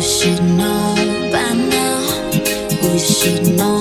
should know by now. We should know.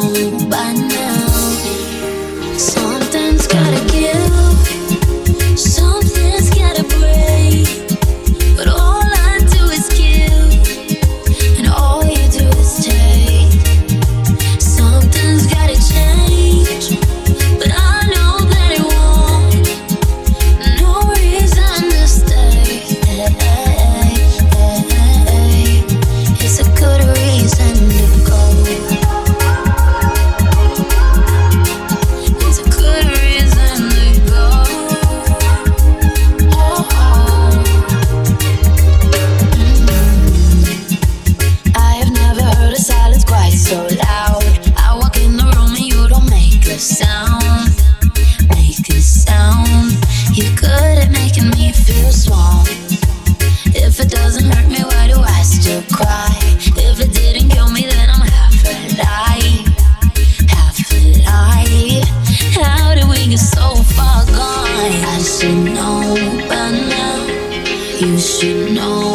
so loud. I walk in the room and you don't make a sound. Make a sound. You're good at making me feel small. If it doesn't hurt me, why do I still cry? If it didn't kill me, then I'm half. Half. How did we get so far gone? I should know now. You should know.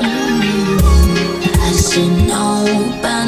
Mm, should know by